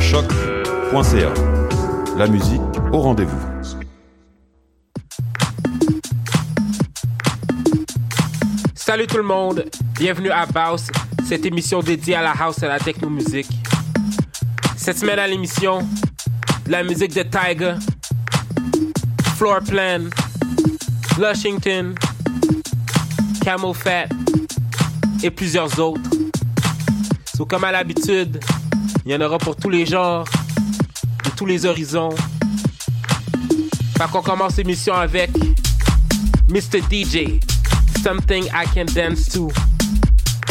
Sur. La musique au rendez-vous. Salut tout le monde, bienvenue à Baus, cette émission dédiée à la house et à la techno musique. Cette semaine à l'émission, la musique de Tiger, Floor Plan, Lushington, Camel Fat et plusieurs autres. So, comme à l'habitude, il y en aura pour tous les genres, de tous les horizons. Fait qu'on commence l'émission avec Mr. DJ, Something I Can Dance To,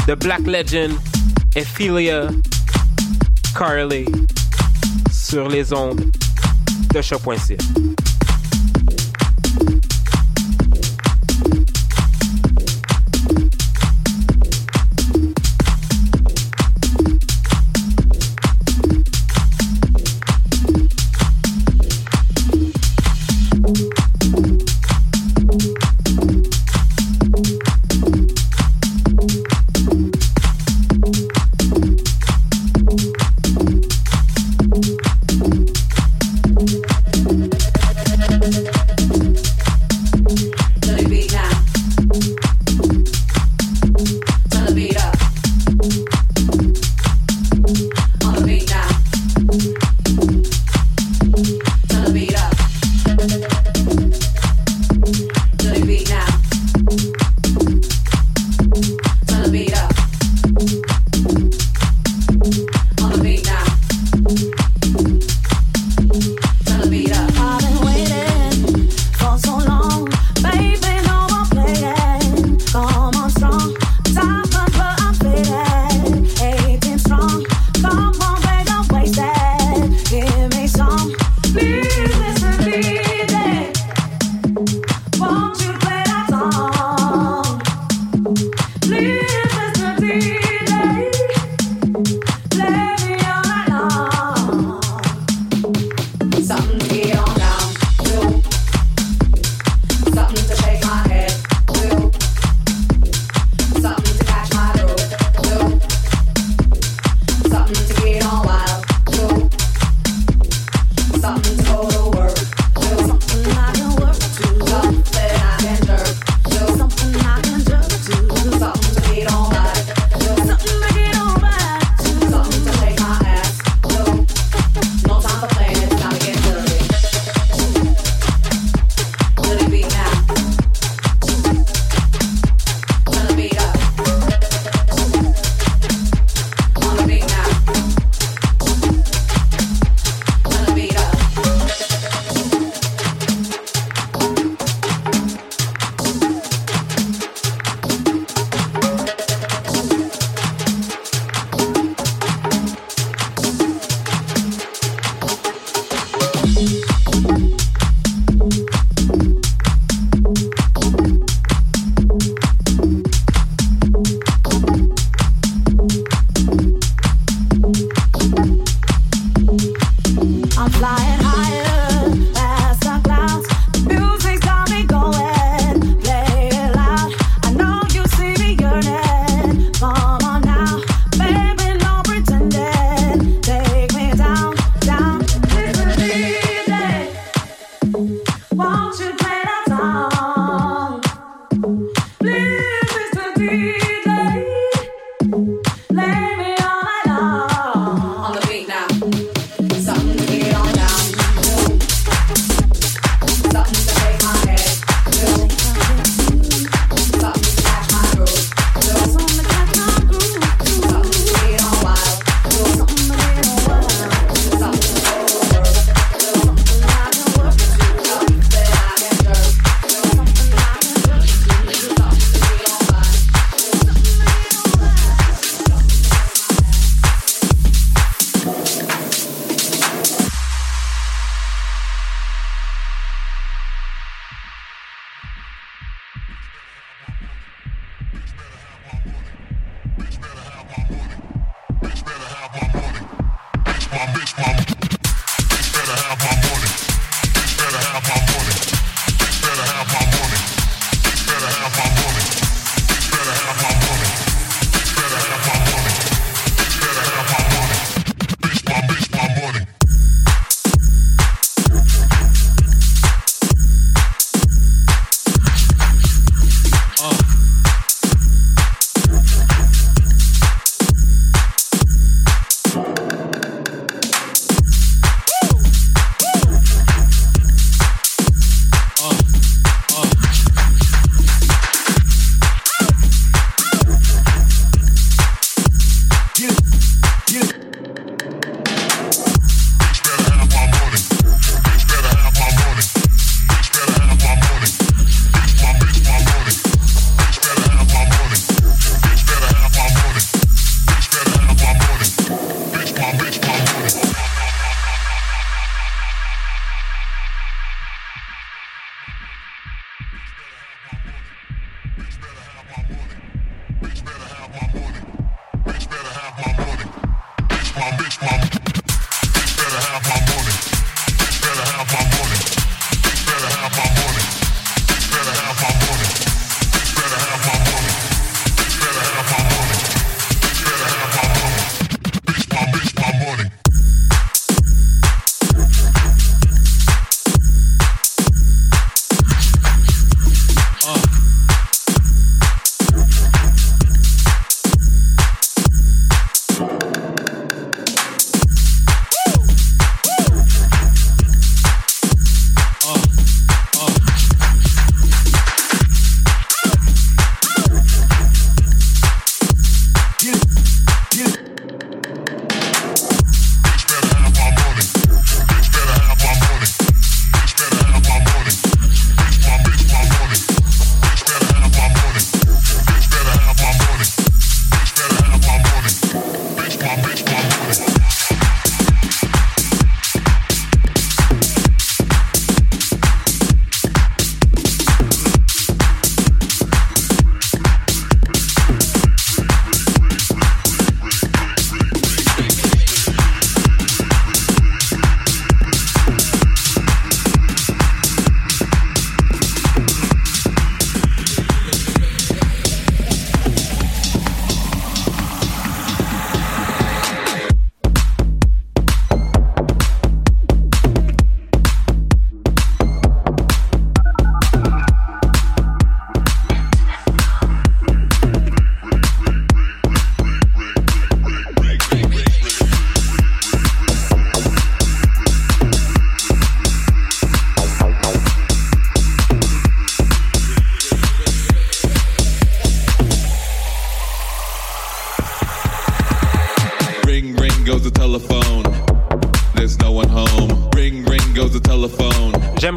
The Black Legend, Ophelia Carly, sur les ondes de choc.ca.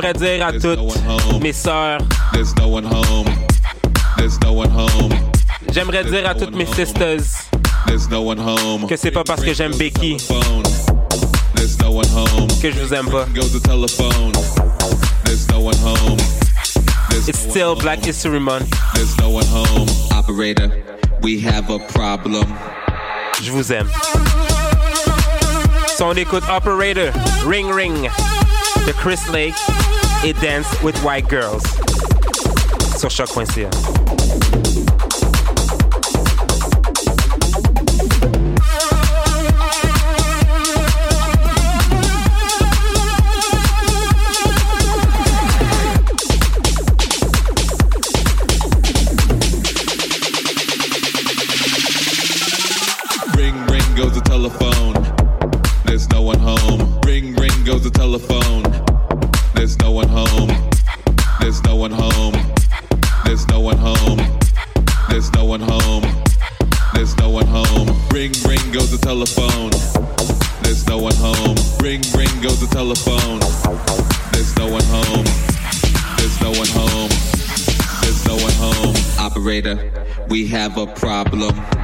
J'aimerais dire à toutes mes sœurs. J'aimerais dire à toutes mes sisters que c'est pas parce que j'aime Becky que je vous aime pas. It's still Black History Month. Operator, we have a problem. Je vous aime. So on écoute Operator, Ring Ring, de Chris Lake et Dance with White Girls sur choc.ca. home. There's no one home. There's no one home. Ring, ring goes the telephone. There's no one home. Ring, ring goes the telephone. There's no one home. There's no one home. There's no one home. Operator, we have a problem.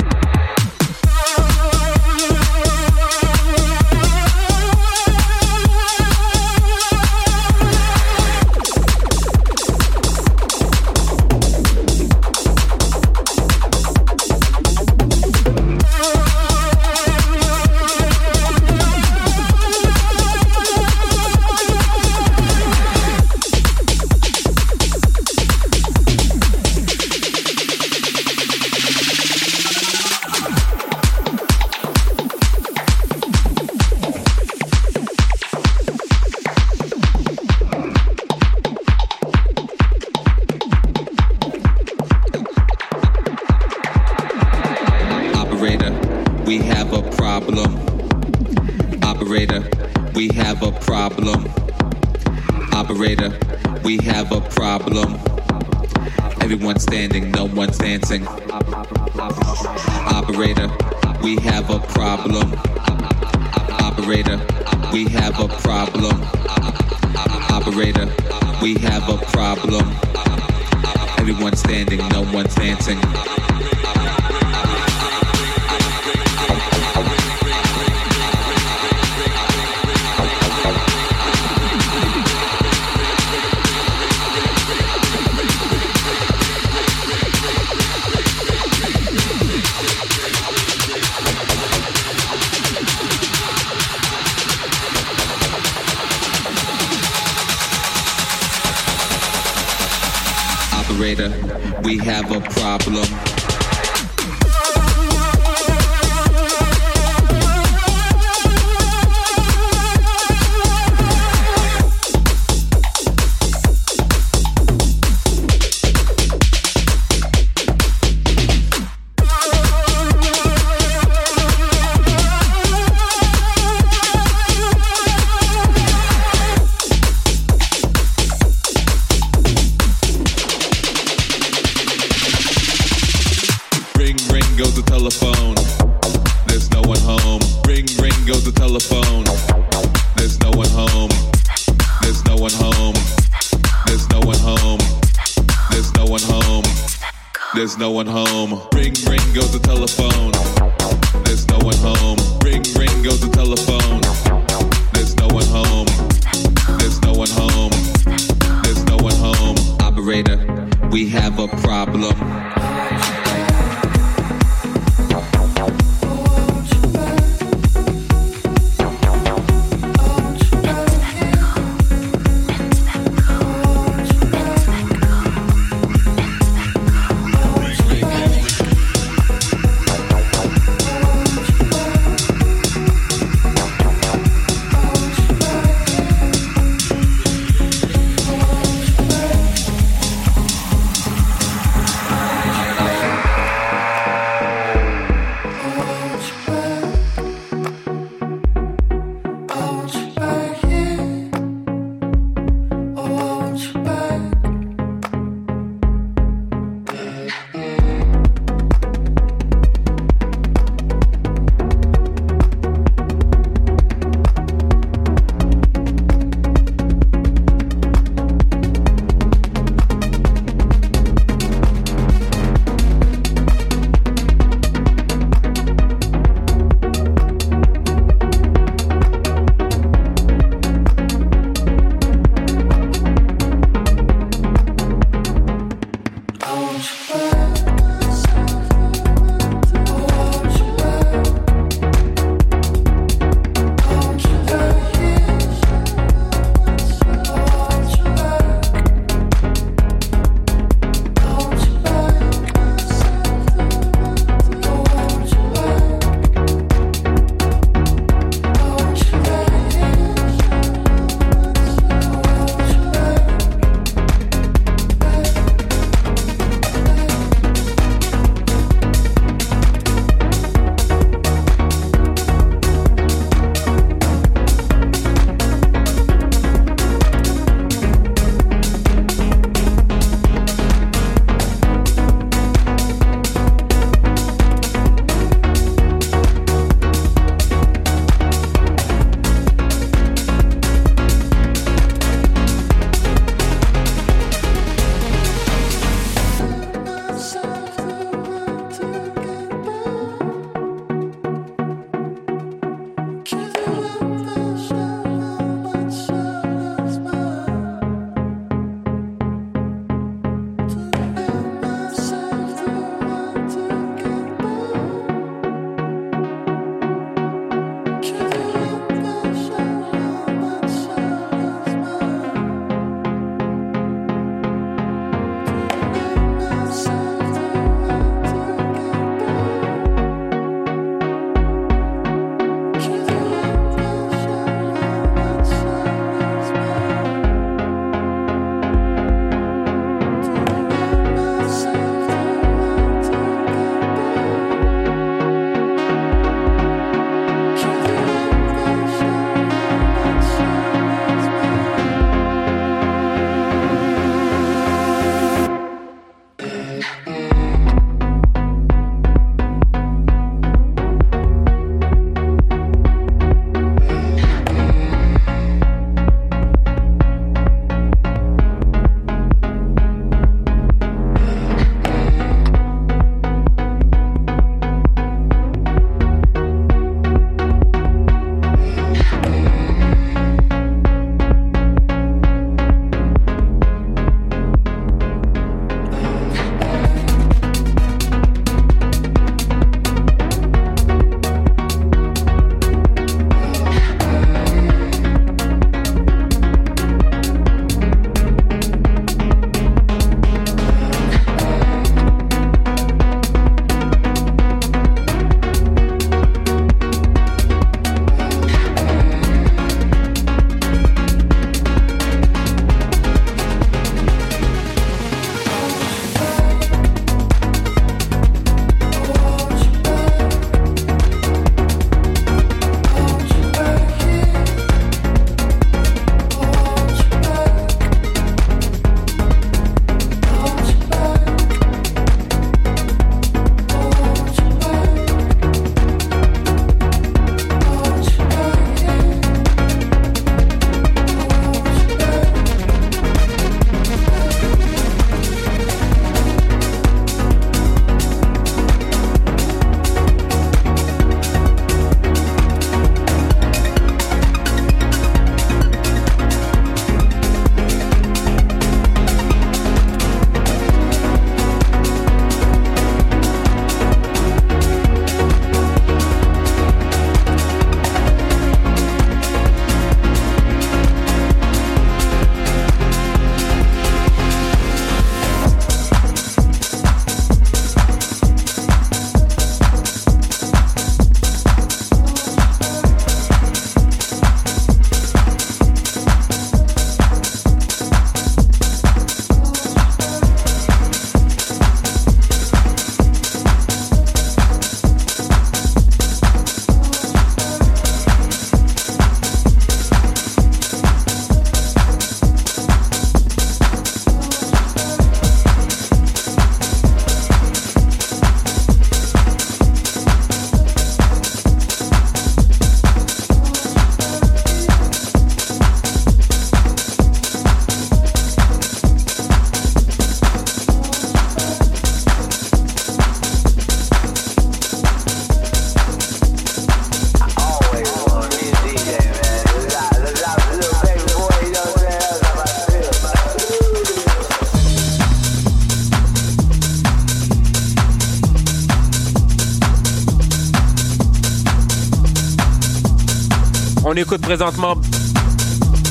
Écoute présentement.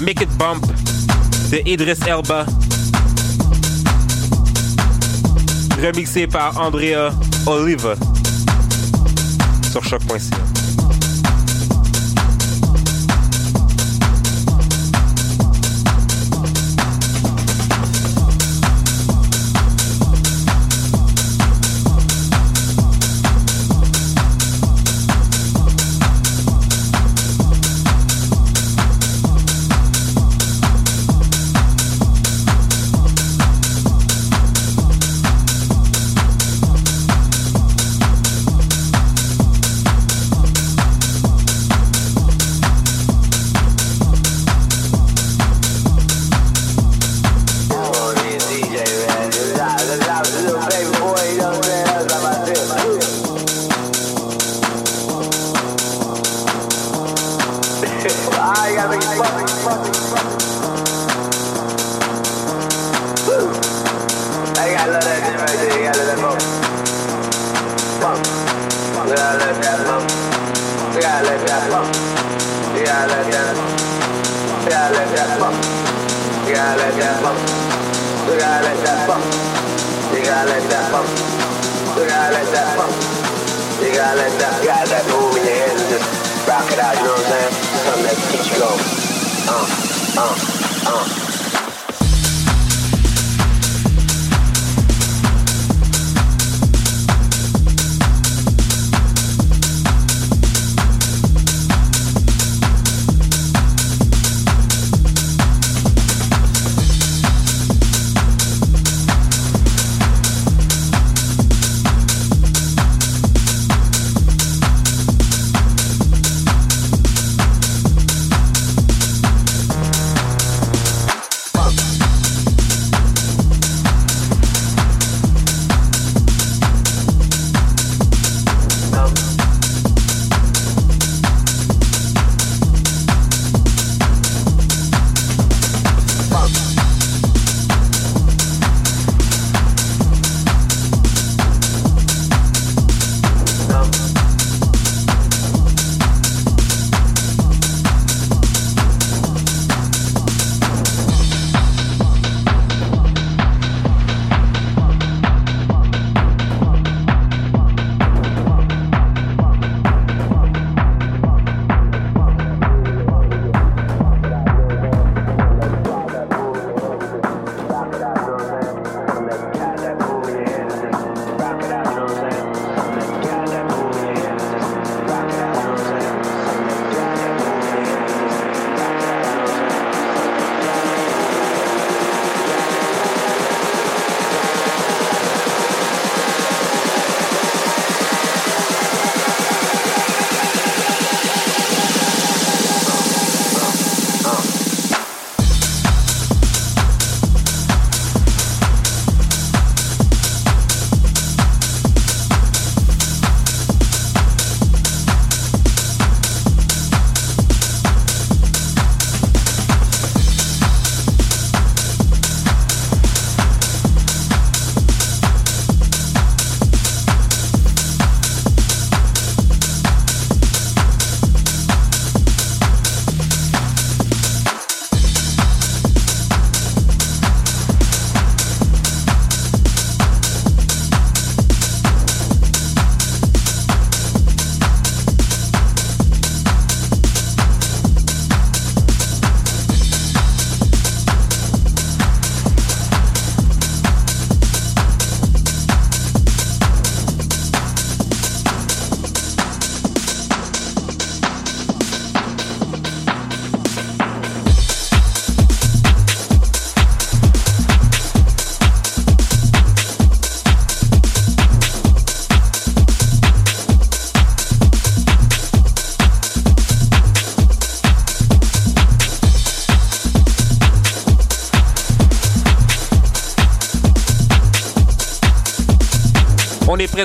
Make It Bump. De Idris Elba, remixé par Andrea Oliva. Sur choc.ca.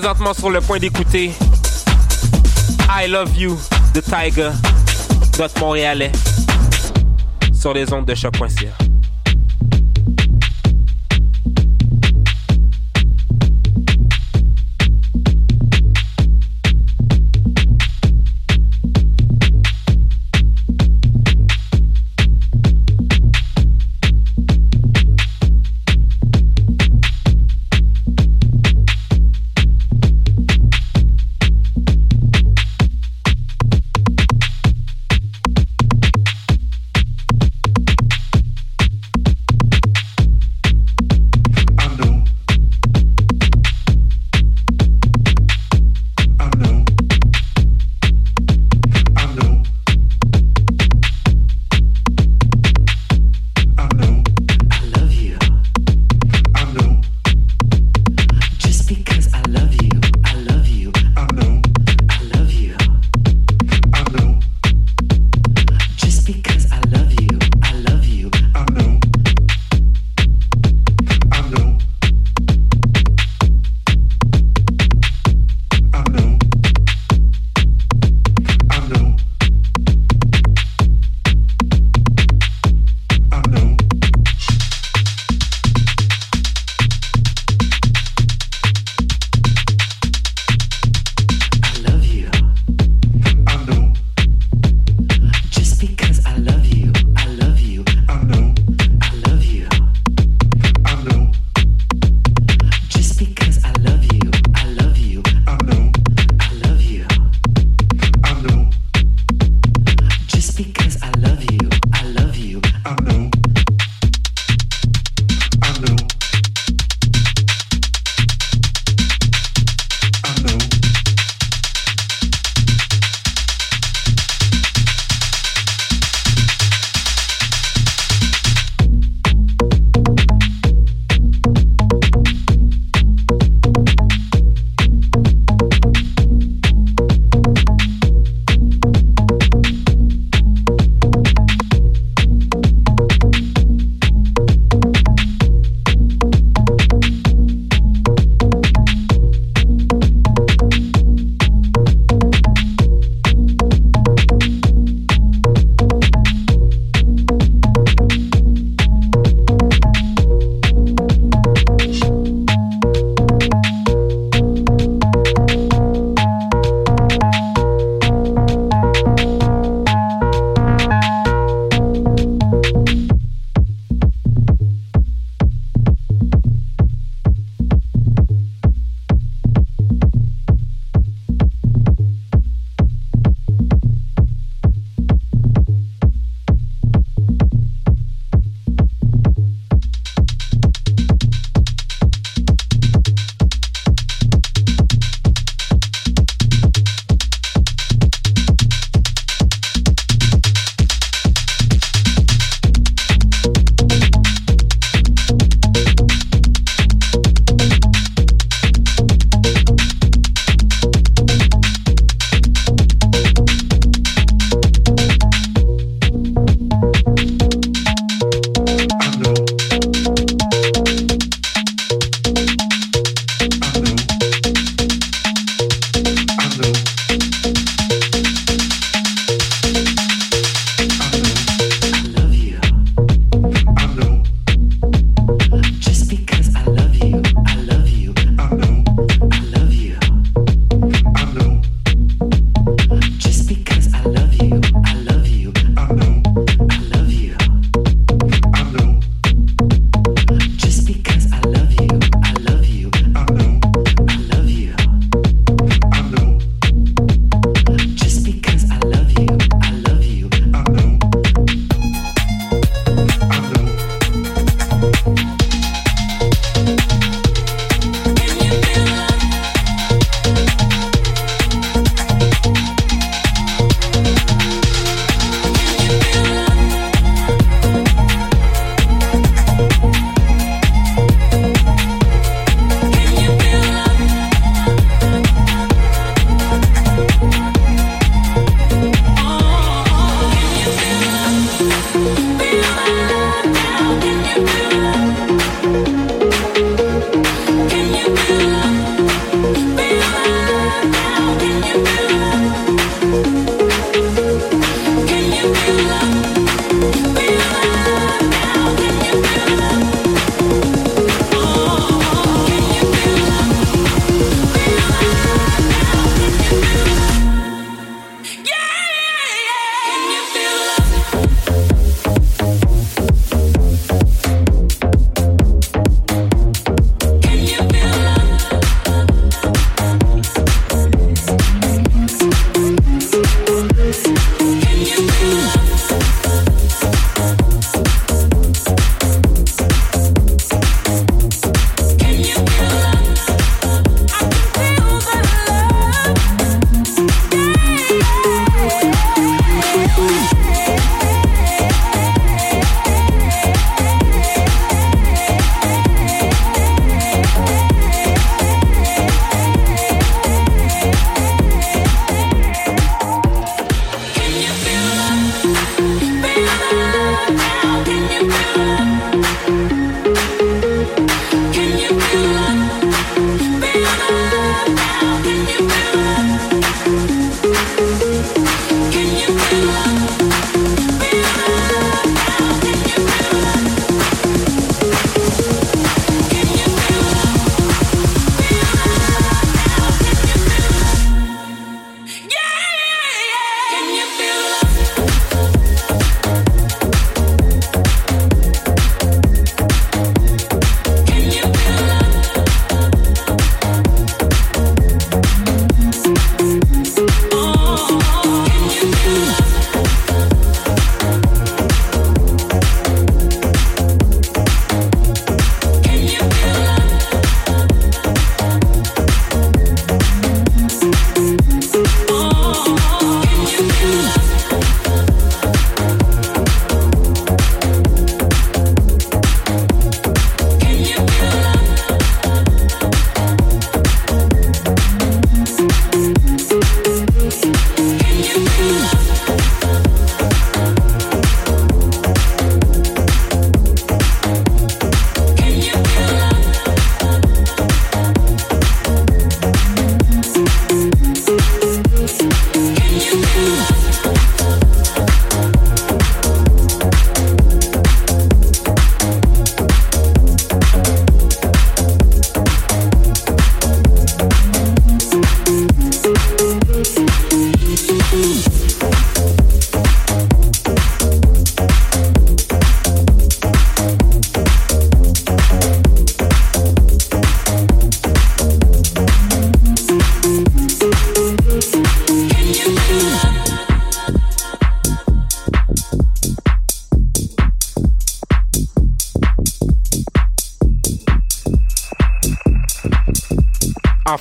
présentement sur le point d'écouter I Love You de Tiger, notre Montréalais, sur les ondes de choc.ca.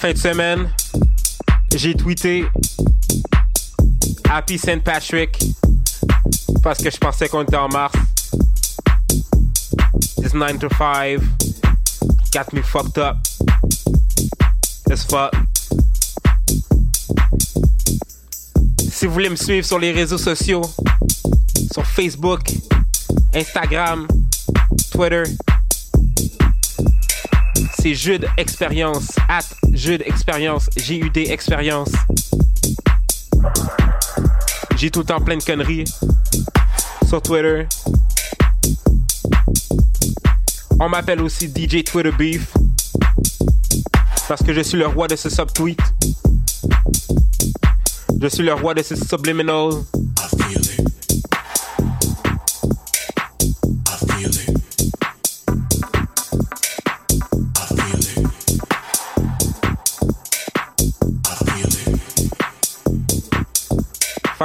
fin de semaine, j'ai tweeté Happy St. Patrick parce que je pensais qu'on était en mars. This 9 to 5 got me fucked up as fuck. Si vous voulez me suivre sur les réseaux sociaux, sur Facebook, Instagram, Twitter, c'est Jude Expérience, at Jude Expérience, J-U-D Expérience. J'ai tout le temps plein de conneries sur Twitter. On m'appelle aussi DJ Twitter Beef parce que je suis le roi de ce subtweet. Je suis le roi de ce subliminal.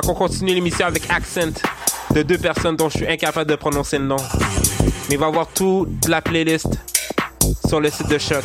Qu'on continue l'émission avec Accent de deux personnes dont je suis incapable de prononcer le nom. Mais il va voir toute la playlist sur le site de choc.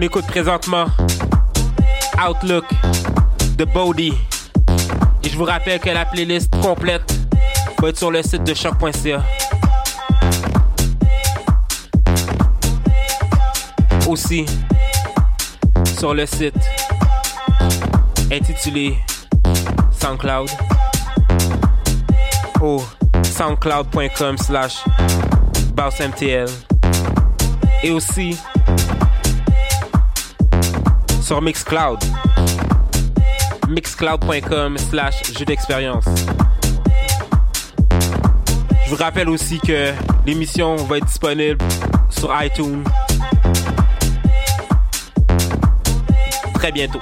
On écoute présentement Outlook de Bodhi. Et je vous rappelle que la playlist complète va être sur le site de choc.ca. Aussi sur le site intitulé SoundCloud au soundcloud.com slash et aussi sur Mixcloud. Mixcloud.com slash jeu d'expérience. Je vous rappelle aussi que l'émission va être disponible sur iTunes très bientôt.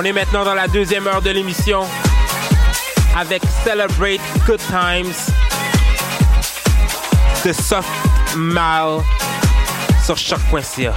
On est maintenant dans la deuxième heure de l'émission avec Celebrate Good Times de Soft Mal sur choc.ca.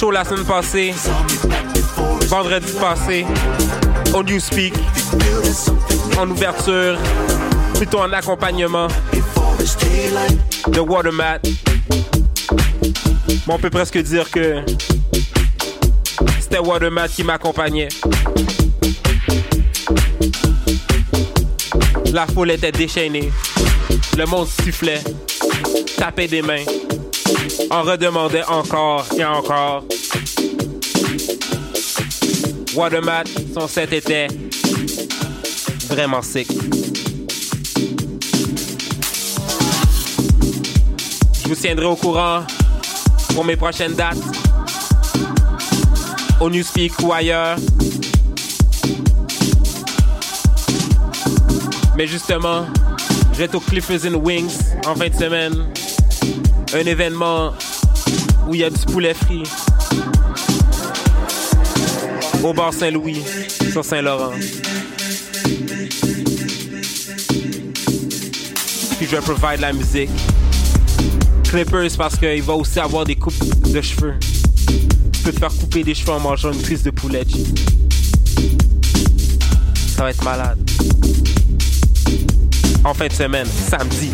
show la semaine passée, vendredi passé, au there's something en ouverture, plutôt en accompagnement de Watermat. Bon, on peut presque dire que c'était Watermat qui m'accompagnait. La foule était déchaînée. Le monde sifflait, tapait des mains, en redemandait encore et encore. Watermat, son set était vraiment sick. Je vous tiendrai au courant pour mes prochaines dates. Au Newspeak ou ailleurs. Mais justement, je vais être au Cliffers in Wings en fin de semaine. Un événement où il y a du poulet frit. Au bar Saint-Louis, sur Saint-Laurent. Puis je vais provide la musique. Clippers parce qu'il va aussi avoir des coupes de cheveux. Tu peux te faire couper des cheveux en mangeant une cuisse de poulet. Ça va être malade. En fin de semaine, samedi.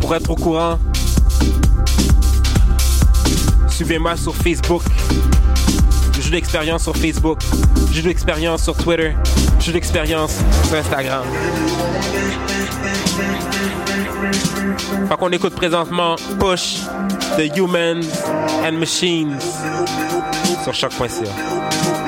Pour être au courant, suivez-moi sur Facebook. Jeu d'expérience sur Facebook. Jeu d'expérience sur Twitter. Jeu d'expérience sur Instagram. Fait qu'on écoute présentement Push de Humans and Machines sur choc.ca.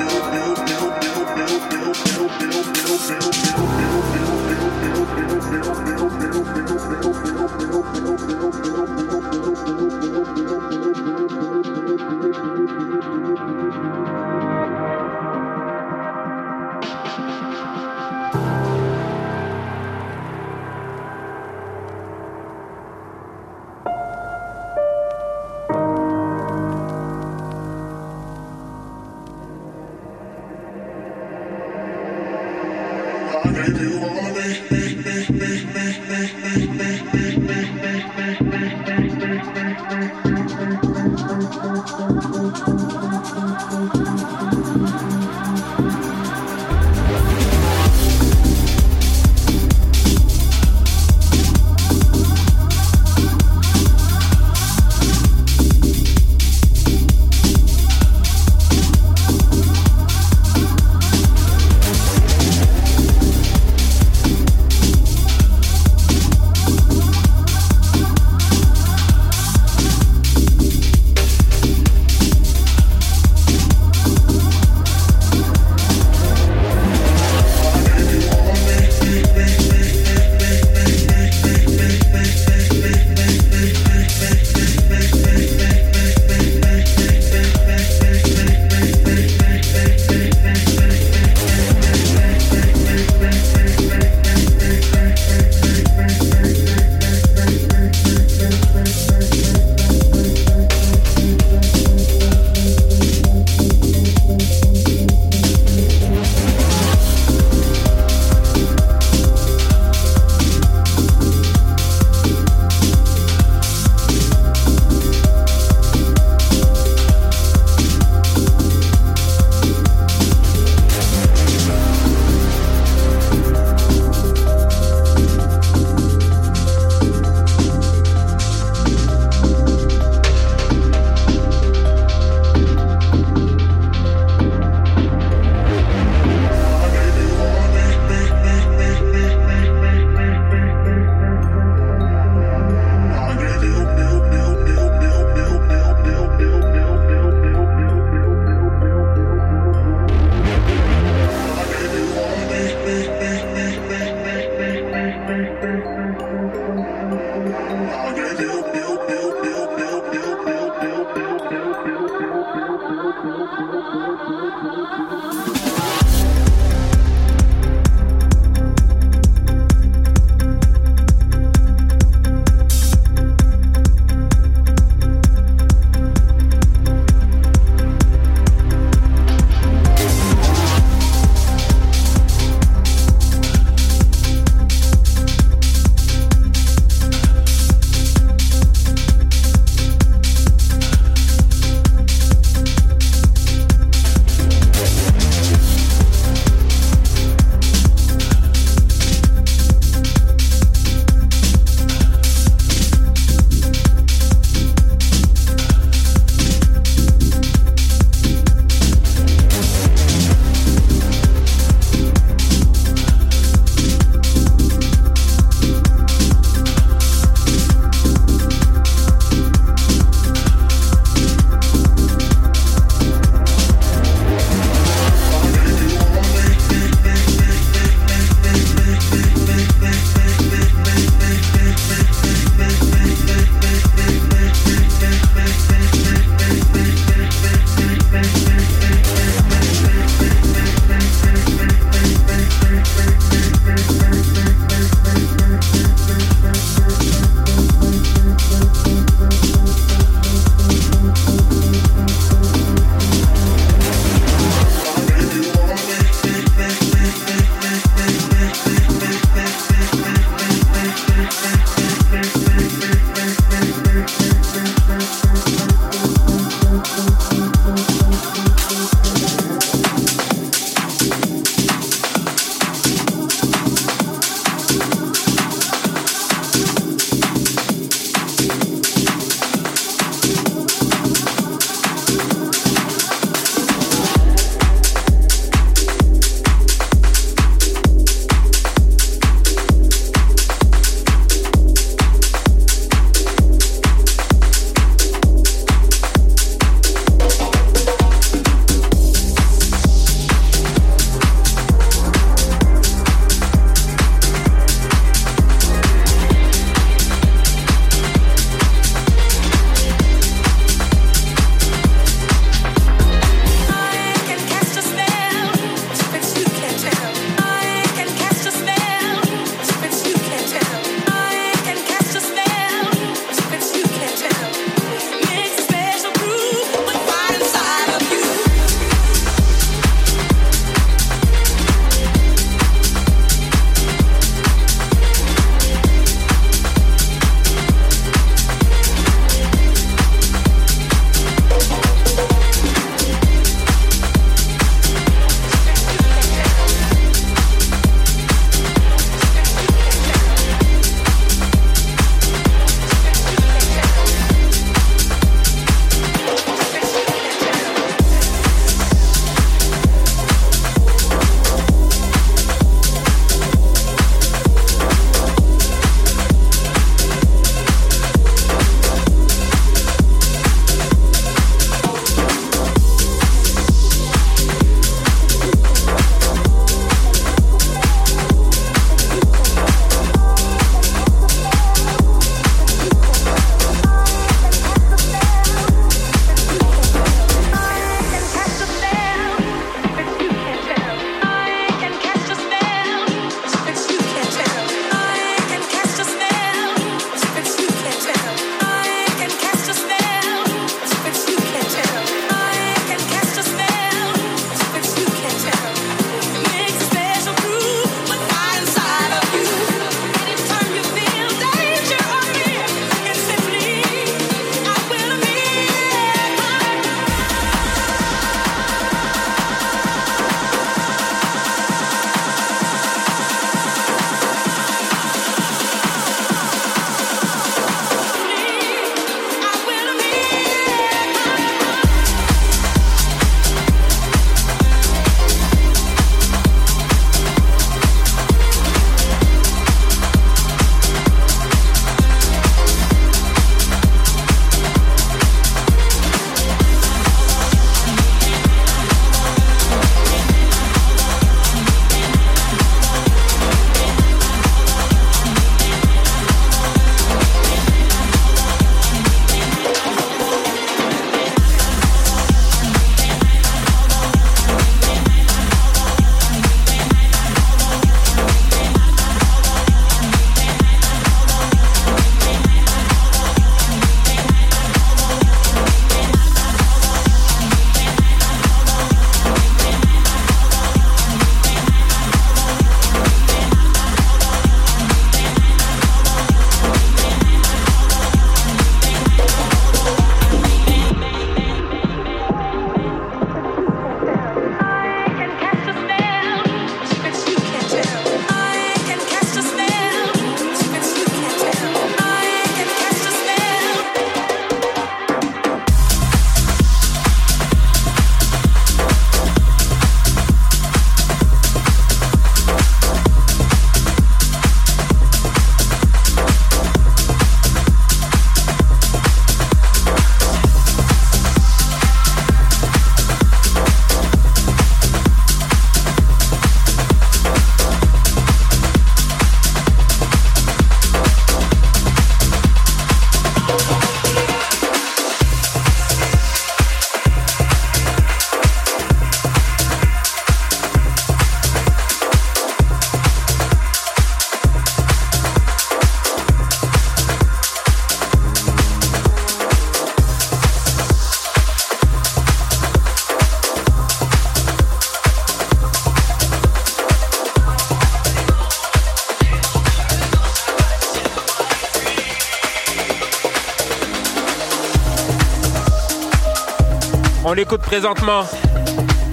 On écoute présentement.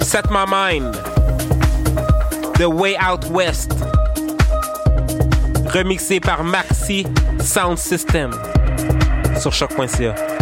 Set My Mind, The Way Out West, remixé par Maxi Sound System sur choc.ca.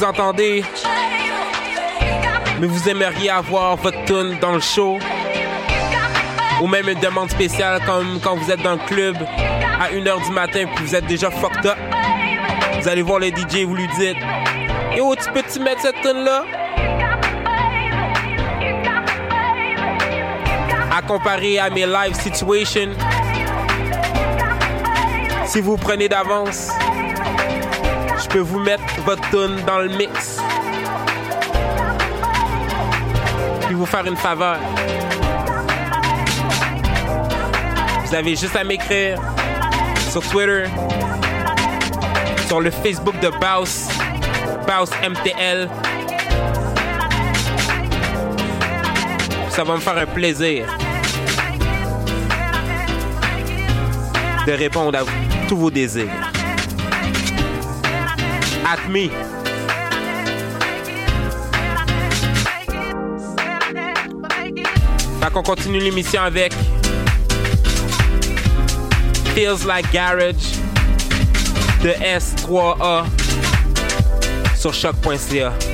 Vous entendez, mais vous aimeriez avoir votre tune dans le show, ou même une demande spéciale comme quand vous êtes dans le club à 1h du matin puis vous êtes déjà fucked up? Vous allez voir le DJ vous lui dites Yo, tu peux-tu mettre cette tune là À comparer à mes live situations, si vous prenez d'avance, je peux vous mettre votre tune dans le mix. Puis vous faire une faveur. Vous avez juste à m'écrire sur Twitter, sur le Facebook de Baus, Baus MTL. Ça va me faire un plaisir de répondre à tous vos désirs. At me. Fait qu'on continue l'émission avec Feels Like Garage de S3A sur choc.ca.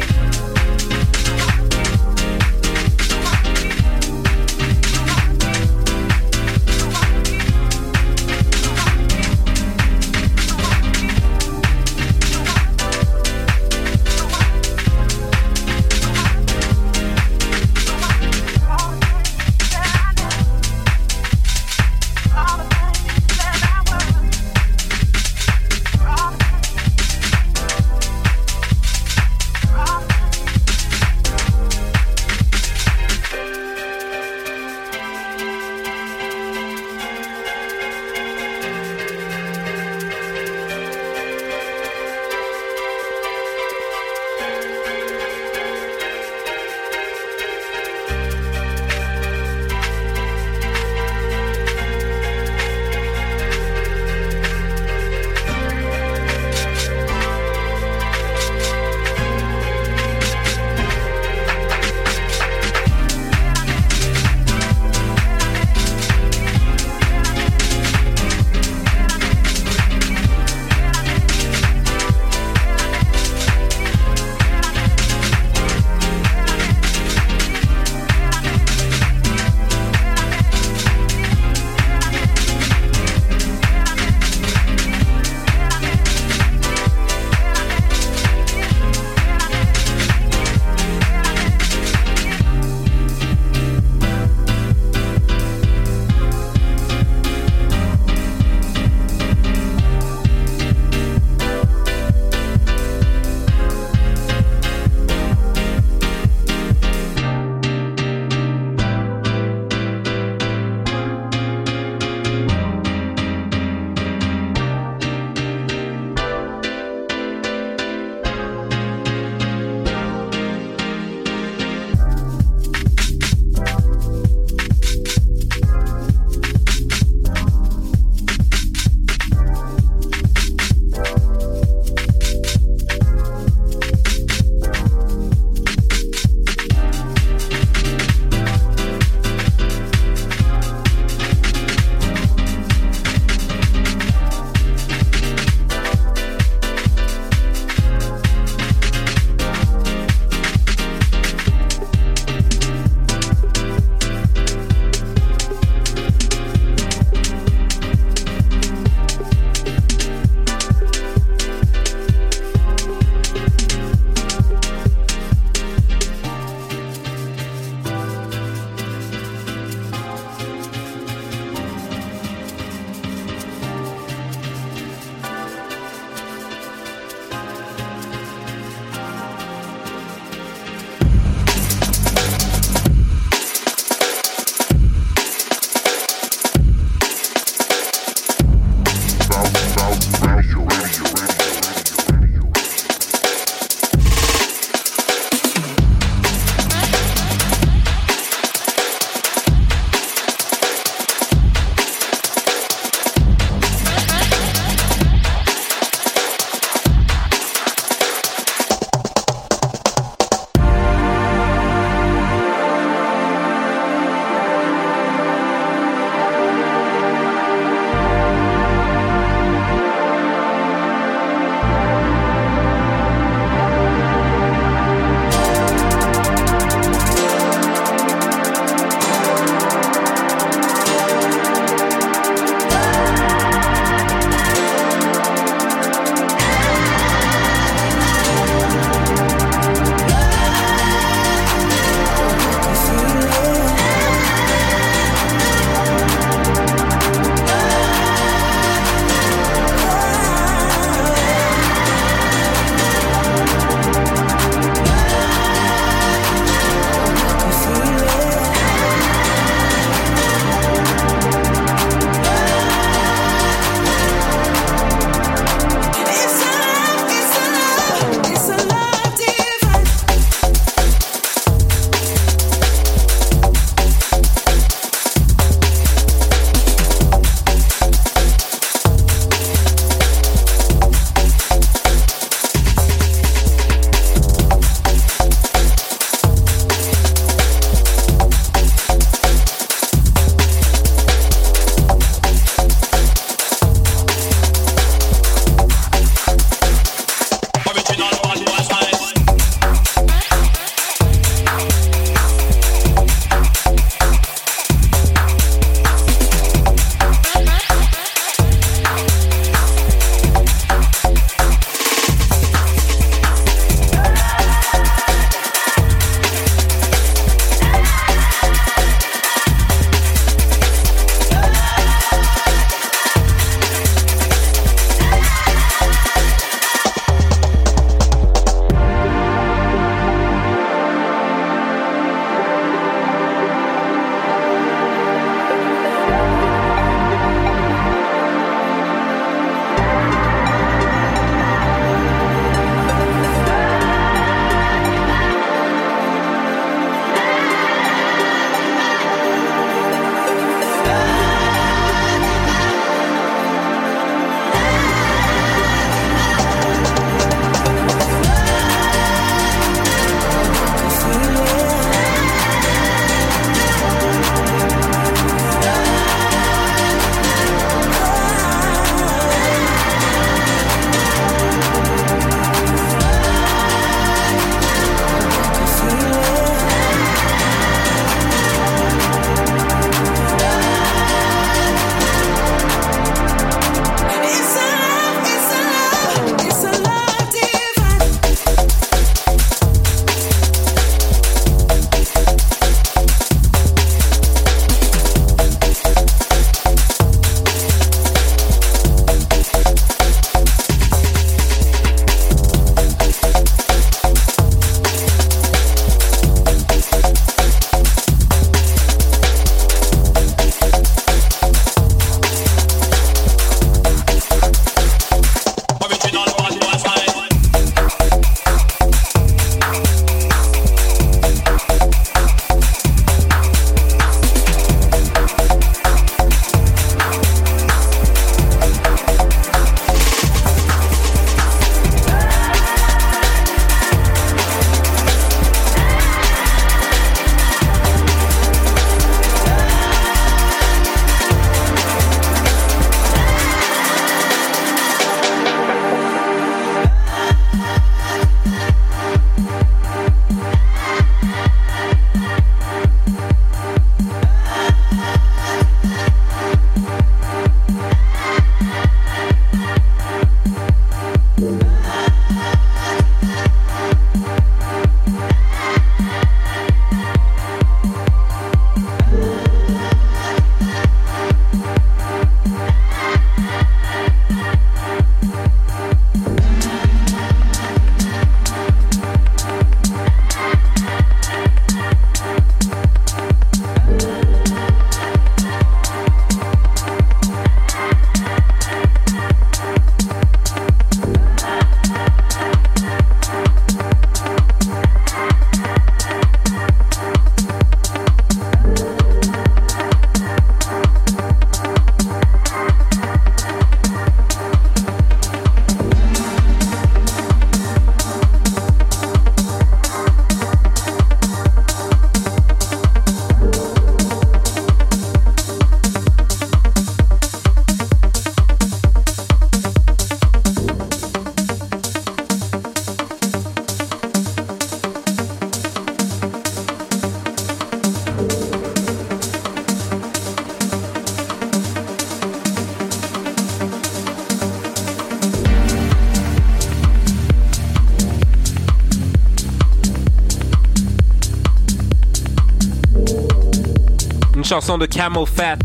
chanson de Camel Fat.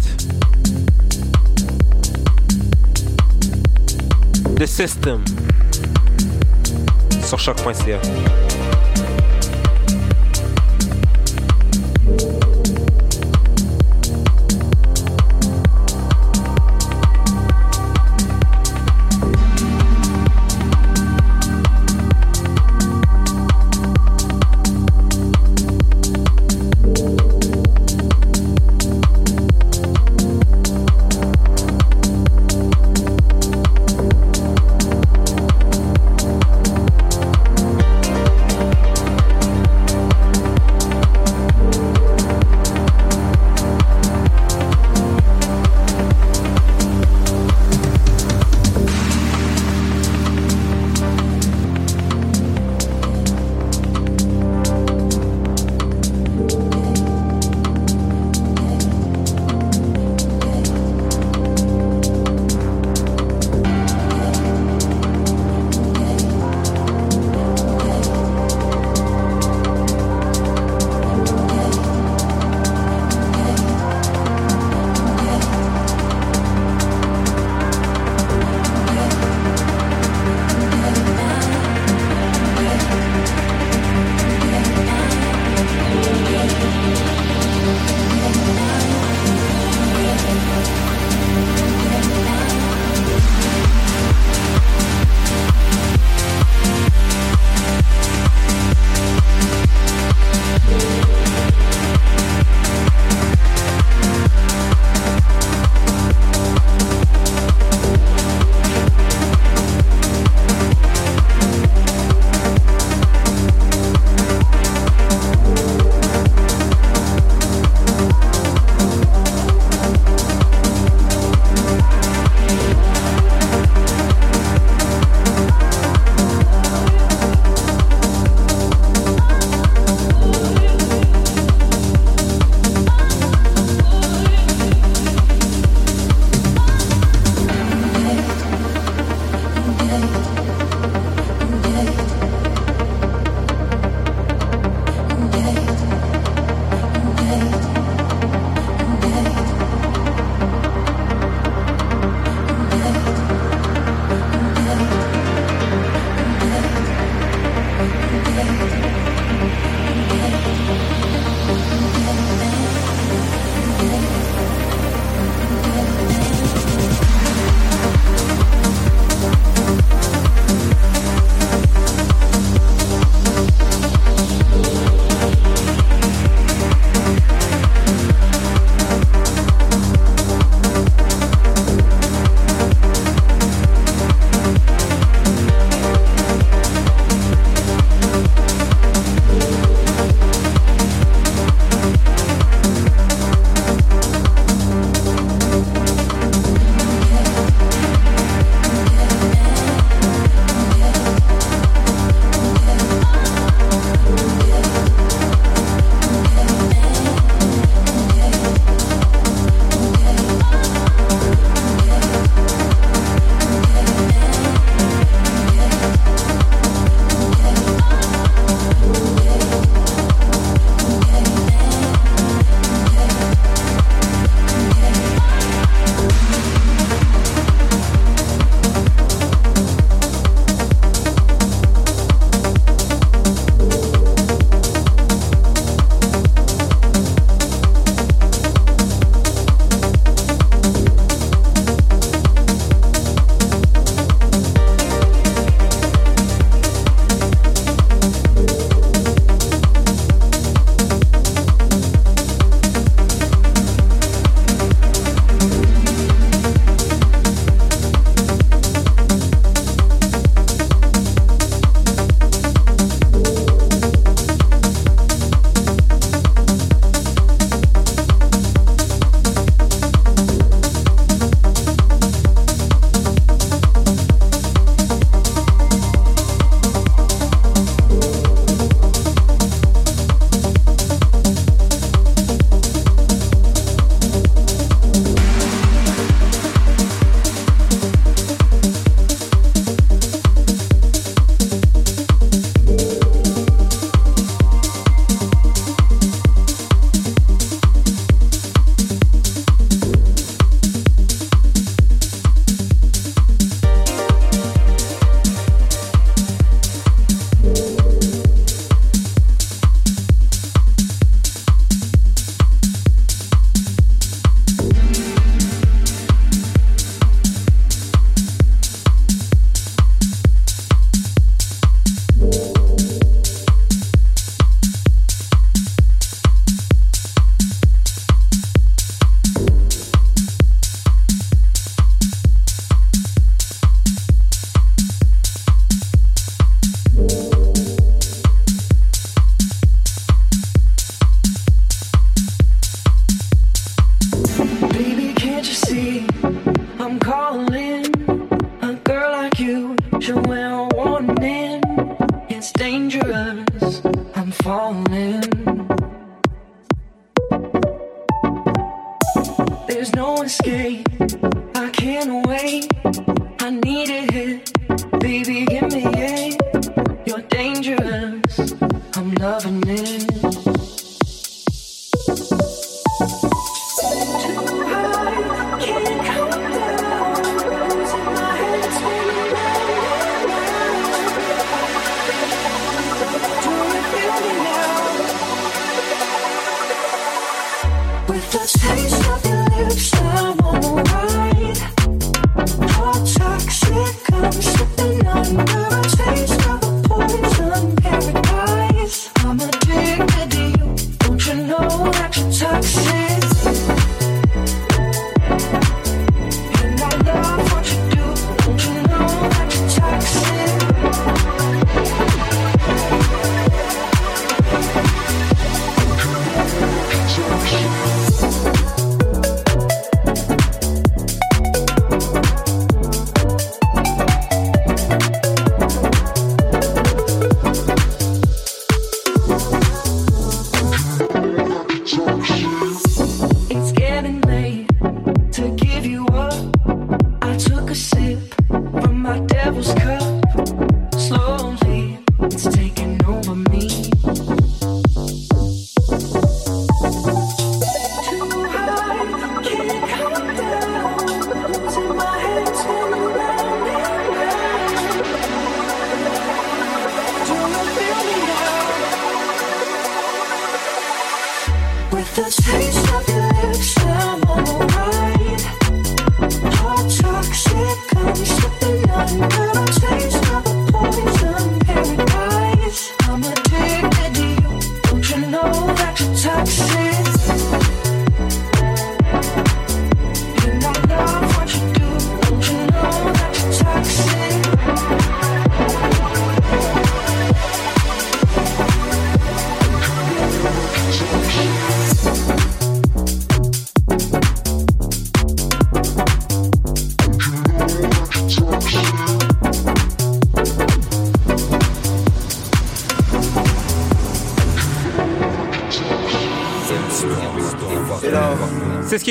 The System. Sur choc.ca.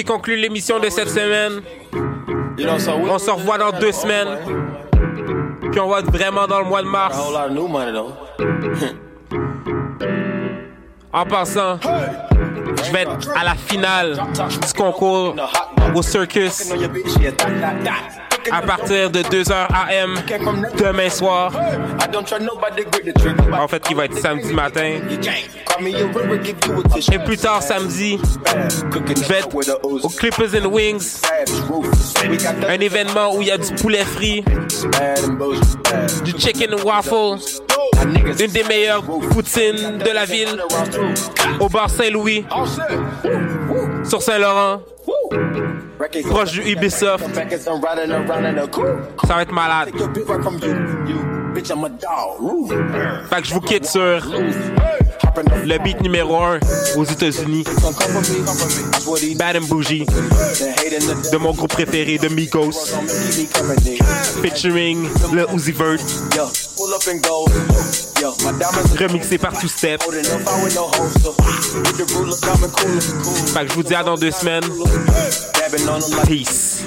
qui conclut l'émission de cette semaine. On se revoit dans deux semaines. Puis on va être vraiment dans le mois de mars. En passant, je vais être à la finale du concours au Circus à partir de 2h AM demain soir. En fait, qui va être samedi matin. Et plus tard samedi, je vais être au Clippers and Wings. Un événement où il y a du poulet frit, du chicken waffle, une des meilleures poutines de la ville, au bar Saint-Louis, sur Saint-Laurent, proche du Ubisoft. Ça va être malade. Fait que je vous quitte sur le beat numéro 1 aux États-Unis. Bad and Bougie. De mon groupe préféré de Migos. Featuring le Uzi Vert remixé par Two Step. Fait que je vous dis à dans deux semaines. Peace.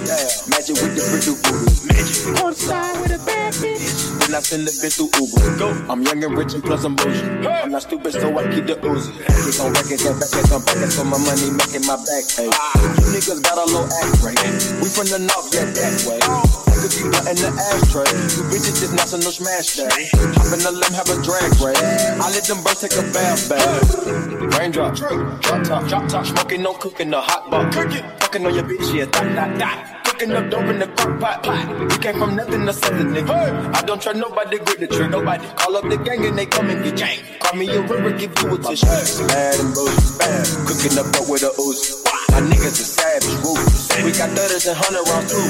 Then I send the bitch through Uber. I'm young and rich and plus I'm bougie. I'm not stupid, so I keep the Uzi. Keep on records and back on back my money making my back. Hey, you niggas got a low act rate. We from the north, yeah, that way. You got in the ashtray. You bitches just national smash that. Hop in the limb, have a drag race. I let them birds take a bath bath. Raindrop, drop top, drop top. Smoking, no cooking, the hot pot. Fucking on your bitch, yeah, dot, dot, dot. Cooking up dope in the crock pot. We came from nothing to something, nigga. I don't trust nobody, grip the trick. Nobody call up the gang and they come and get gang. Call me a river, give you a tissue. Bad and bullshit, bad. Cooking up dope with a ooze. My niggas are savage, ruthless. We got thudders and hundred rounds too.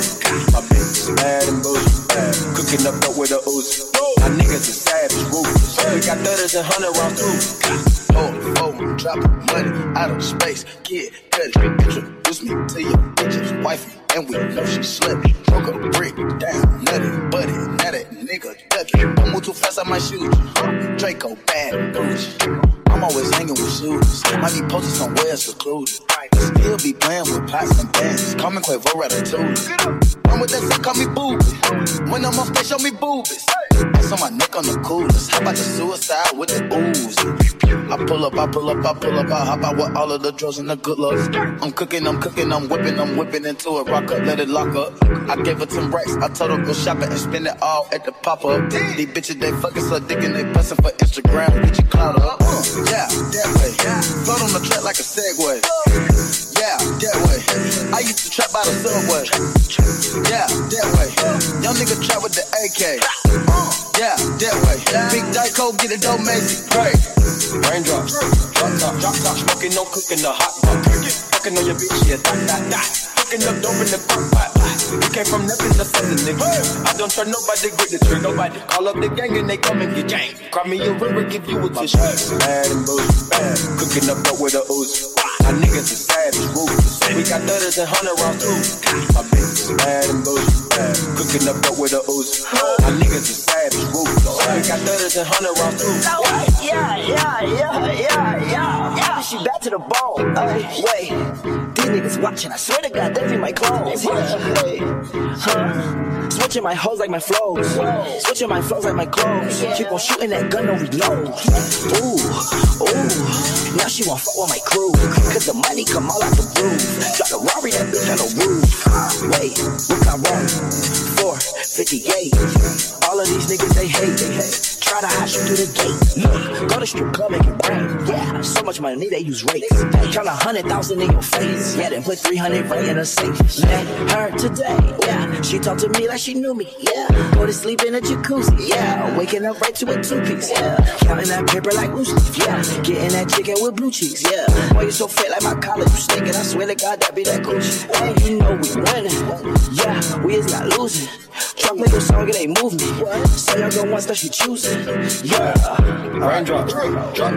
My bitch is bad and bullshit, bad. Cooking up dope with a ooze. My niggas are savage, ruthless. We got thudders and hundred rounds too. Oh, oh, dropping money out of space. Kid, cut, introduce me to your bitch's wife. And we know she slipping. Broke a brick down, nutty, buddy, now that nigga ducky. I move too fast, I might shoot you. Draco bad, bougie. I'm always hanging with shooters. Might be posted somewhere secluded. Still be playing with pots and pans. Call me Quavo Ratatouille. I'm with that shit, call me booby. When I'm off stage, show me boobies. Ice on my neck on the coolest. How about the suicide with the ooze? I pull up, I pull up, I pull up, I hop out with all of the drugs and the good looks. I'm cooking, I'm cooking, I'm whipping, I'm whipping into it. Rock up, let it lock up. I gave her 10 racks, I told her go shopping and spend it all at the pop up. These bitches, they fucking so dick and they bustin' for Instagram. Get your clout up. Uh, yeah, that way. Float on the track like a Segway. Yeah, that way. I used to trap by the subway. Yeah, that way. Young nigga trap with the AK. Yeah, that way. Big Dyco, get it dope, Macy. Pray. Raindrops, drop top, drop top, smoking, no cooking the hot pot. Fucking on your bitch, yeah, dot, dot, dot. Fucking up dope in the crock pot. We came from nothing to something, nigga. I don't trust nobody, grip the trick, nobody. Call up the gang and they come and get gang. Cry me a river, give you a tissue. Bad and bullshit, bad. Cooking up dope with a ooze. My niggas are savage, ruthless. We got thudders and hundred rounds too. My bitch is bad and bullshit, bad. Cooking up dope with a ooze. My niggas are savage, ruthless. We got thudders and hundred rounds too. Yeah, yeah, yeah, yeah, yeah, yeah. She back to the bone. Ay, wait, these niggas watching. I swear to God, they be my clones. Yeah, Switching my hoes like my flows. Switching my flows like my clothes. Keep on shooting that gun, no reload. Ooh, ooh. Now she won't fuck with my crew. Cause the money come all out the roof. Drop the Rari, that bitch on the roof. Wait, what got wrong? 458. All of these niggas, they hate, they hate. Try to hide you through the gate. Look, go to strip club and get brain. Yeah, so much money they use rates. Count a hundred thousand in your face. Yeah, then put 300 right in a safe. Met her today. Yeah, she talked to me like she knew me. Yeah, go to sleep in a jacuzzi. Yeah, waking up right to a two piece. Yeah, counting that paper like loose. Yeah, getting that chicken with blue cheese. Yeah, boy, you so fit like my collar? You stinking. I swear to God, that be that Gucci. And you know we winning. Yeah, we is not losing. Drop the song they move me. Say y'all go once that she choosing. Yeah. Raindrops, drop